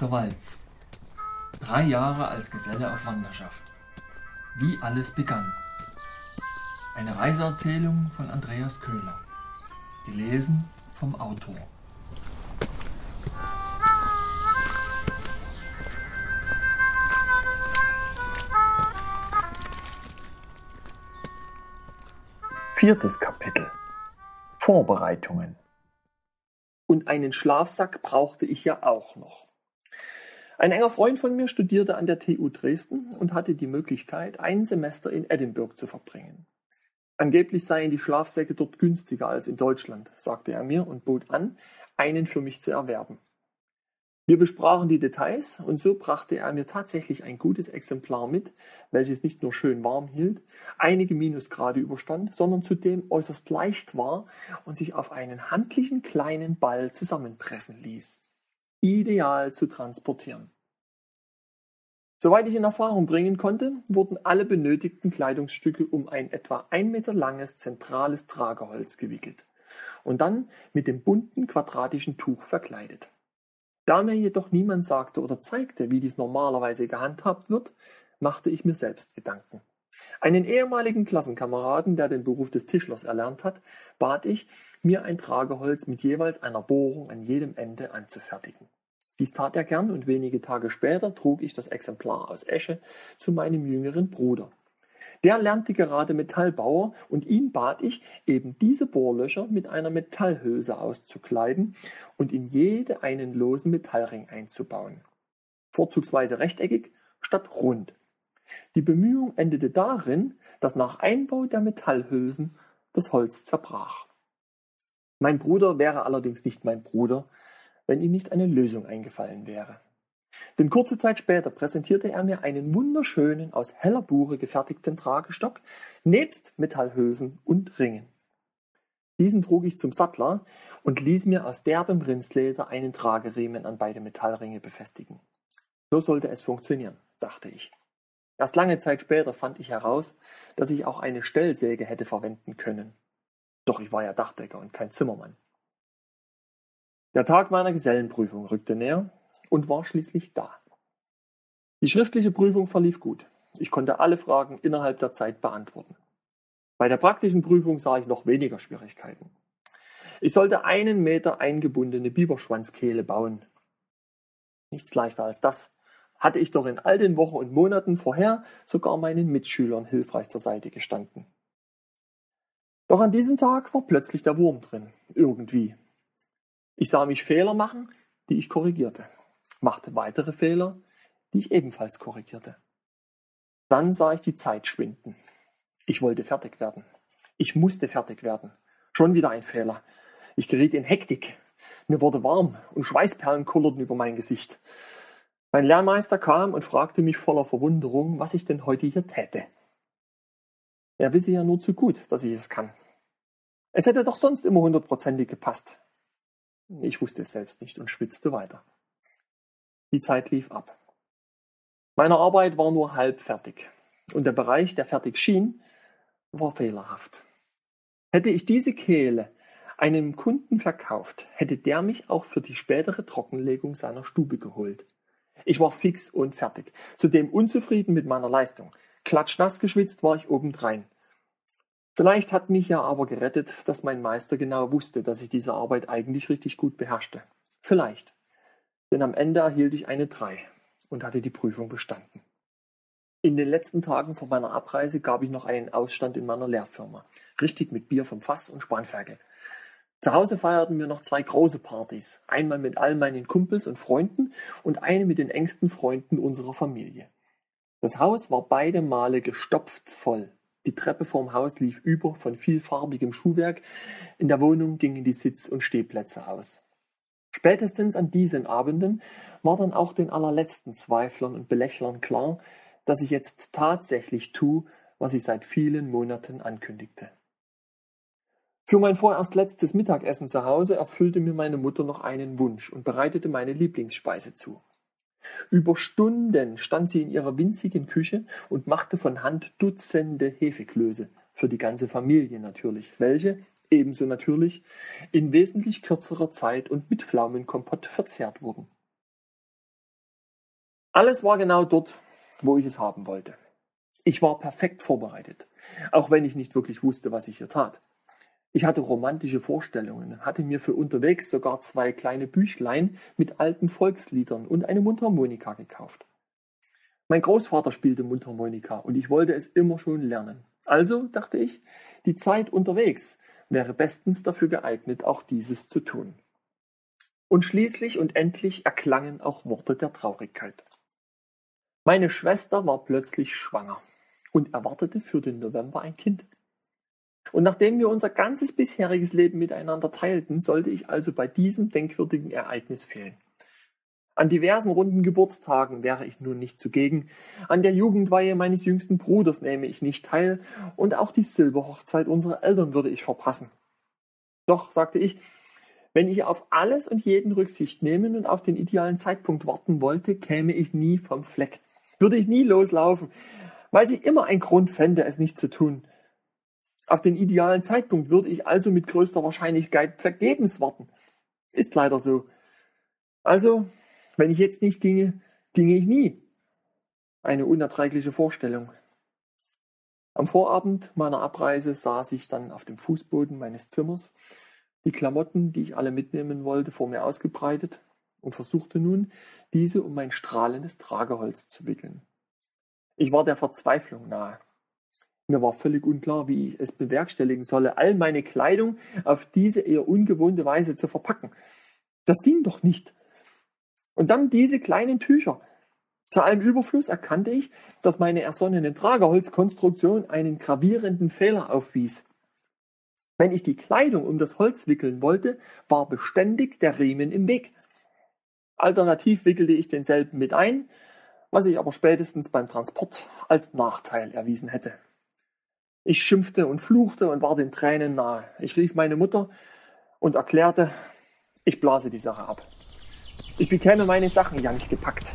der Walz. Drei Jahre als Geselle auf Wanderschaft. Wie alles begann. Eine Reiseerzählung von Andreas Köhler. Gelesen vom Autor. Viertes Kapitel Vorbereitungen Und einen Schlafsack brauchte ich ja auch noch. Ein enger Freund von mir studierte an der TU Dresden und hatte die Möglichkeit, ein Semester in Edinburgh zu verbringen. Angeblich seien die Schlafsäcke dort günstiger als in Deutschland, sagte er mir und bot an, einen für mich zu erwerben. Wir besprachen die Details und so brachte er mir tatsächlich ein gutes Exemplar mit, welches nicht nur schön warm hielt, einige Minusgrade überstand, sondern zudem äußerst leicht war und sich auf einen handlichen kleinen Ball zusammenpressen ließ. Ideal zu transportieren. Soweit ich in Erfahrung bringen konnte, wurden alle benötigten Kleidungsstücke um ein etwa ein Meter langes zentrales Trageholz gewickelt und dann mit dem bunten quadratischen Tuch verkleidet. Da mir jedoch niemand sagte oder zeigte, wie dies normalerweise gehandhabt wird, machte ich mir selbst Gedanken. Einen ehemaligen Klassenkameraden, der den Beruf des Tischlers erlernt hat, bat ich, mir ein Trageholz mit jeweils einer Bohrung an jedem Ende anzufertigen. Dies tat er gern und wenige Tage später trug ich das Exemplar aus Esche zu meinem jüngeren Bruder. Der lernte gerade Metallbauer und ihn bat ich, eben diese Bohrlöcher mit einer Metallhülse auszukleiden und in jede einen losen Metallring einzubauen. Vorzugsweise rechteckig statt rund. Die Bemühung endete darin, dass nach Einbau der Metallhülsen das Holz zerbrach. Mein Bruder wäre allerdings nicht mein Bruder, wenn ihm nicht eine Lösung eingefallen wäre. Denn kurze Zeit später präsentierte er mir einen wunderschönen, aus heller Bure gefertigten Tragestock, nebst Metallhülsen und Ringen. Diesen trug ich zum Sattler und ließ mir aus derbem Rindsleder einen Trageriemen an beide Metallringe befestigen. So sollte es funktionieren, dachte ich. Erst lange Zeit später fand ich heraus, dass ich auch eine Stellsäge hätte verwenden können. Doch ich war ja Dachdecker und kein Zimmermann. Der Tag meiner Gesellenprüfung rückte näher und war schließlich da. Die schriftliche Prüfung verlief gut. Ich konnte alle Fragen innerhalb der Zeit beantworten. Bei der praktischen Prüfung sah ich noch weniger Schwierigkeiten. Ich sollte einen Meter eingebundene Biberschwanzkehle bauen. Nichts leichter als das. Hatte ich doch in all den Wochen und Monaten vorher sogar meinen Mitschülern hilfreich zur Seite gestanden. Doch an diesem Tag war plötzlich der Wurm drin. Irgendwie. Ich sah mich Fehler machen, die ich korrigierte machte weitere Fehler, die ich ebenfalls korrigierte. Dann sah ich die Zeit schwinden. Ich wollte fertig werden. Ich musste fertig werden. Schon wieder ein Fehler. Ich geriet in Hektik. Mir wurde warm und Schweißperlen kullerten über mein Gesicht. Mein Lehrmeister kam und fragte mich voller Verwunderung, was ich denn heute hier täte. Er wisse ja nur zu gut, dass ich es kann. Es hätte doch sonst immer hundertprozentig gepasst. Ich wusste es selbst nicht und schwitzte weiter. Die Zeit lief ab. Meine Arbeit war nur halb fertig und der Bereich, der fertig schien, war fehlerhaft. Hätte ich diese Kehle einem Kunden verkauft, hätte der mich auch für die spätere Trockenlegung seiner Stube geholt. Ich war fix und fertig, zudem unzufrieden mit meiner Leistung. Klatschnass geschwitzt war ich obendrein. Vielleicht hat mich ja aber gerettet, dass mein Meister genau wusste, dass ich diese Arbeit eigentlich richtig gut beherrschte. Vielleicht denn am Ende erhielt ich eine 3 und hatte die Prüfung bestanden. In den letzten Tagen vor meiner Abreise gab ich noch einen Ausstand in meiner Lehrfirma. Richtig mit Bier vom Fass und Spanferkel. Zu Hause feierten wir noch zwei große Partys. Einmal mit all meinen Kumpels und Freunden und eine mit den engsten Freunden unserer Familie. Das Haus war beide Male gestopft voll. Die Treppe vorm Haus lief über von vielfarbigem Schuhwerk. In der Wohnung gingen die Sitz- und Stehplätze aus. Spätestens an diesen Abenden war dann auch den allerletzten Zweiflern und Belächlern klar, dass ich jetzt tatsächlich tue, was ich seit vielen Monaten ankündigte. Für mein vorerst letztes Mittagessen zu Hause erfüllte mir meine Mutter noch einen Wunsch und bereitete meine Lieblingsspeise zu. Über Stunden stand sie in ihrer winzigen Küche und machte von Hand Dutzende Hefeklöße, für die ganze Familie natürlich, welche, ebenso natürlich, in wesentlich kürzerer Zeit und mit Pflaumenkompott verzehrt wurden. Alles war genau dort, wo ich es haben wollte. Ich war perfekt vorbereitet, auch wenn ich nicht wirklich wusste, was ich hier tat. Ich hatte romantische Vorstellungen, hatte mir für unterwegs sogar zwei kleine Büchlein mit alten Volksliedern und eine Mundharmonika gekauft. Mein Großvater spielte Mundharmonika und ich wollte es immer schon lernen. Also dachte ich, die Zeit unterwegs wäre bestens dafür geeignet, auch dieses zu tun. Und schließlich und endlich erklangen auch Worte der Traurigkeit. Meine Schwester war plötzlich schwanger und erwartete für den November ein Kind. Und nachdem wir unser ganzes bisheriges Leben miteinander teilten, sollte ich also bei diesem denkwürdigen Ereignis fehlen. An diversen runden Geburtstagen wäre ich nun nicht zugegen, an der Jugendweihe meines jüngsten Bruders nehme ich nicht teil, und auch die Silberhochzeit unserer Eltern würde ich verpassen. Doch, sagte ich, wenn ich auf alles und jeden Rücksicht nehmen und auf den idealen Zeitpunkt warten wollte, käme ich nie vom Fleck, würde ich nie loslaufen, weil ich immer einen Grund fände, es nicht zu tun. Auf den idealen Zeitpunkt würde ich also mit größter Wahrscheinlichkeit vergebens warten. Ist leider so. Also, wenn ich jetzt nicht ginge, ginge ich nie. Eine unerträgliche Vorstellung. Am Vorabend meiner Abreise saß ich dann auf dem Fußboden meines Zimmers, die Klamotten, die ich alle mitnehmen wollte, vor mir ausgebreitet und versuchte nun, diese um mein strahlendes Trageholz zu wickeln. Ich war der Verzweiflung nahe. Mir war völlig unklar, wie ich es bewerkstelligen solle, all meine Kleidung auf diese eher ungewohnte Weise zu verpacken. Das ging doch nicht. Und dann diese kleinen Tücher. Zu allem Überfluss erkannte ich, dass meine ersonnene Trageholzkonstruktion einen gravierenden Fehler aufwies. Wenn ich die Kleidung um das Holz wickeln wollte, war beständig der Riemen im Weg. Alternativ wickelte ich denselben mit ein, was sich aber spätestens beim Transport als Nachteil erwiesen hätte. Ich schimpfte und fluchte und war den Tränen nahe. Ich rief meine Mutter und erklärte, ich blase die Sache ab. Ich bekäme meine Sachen ja nicht gepackt.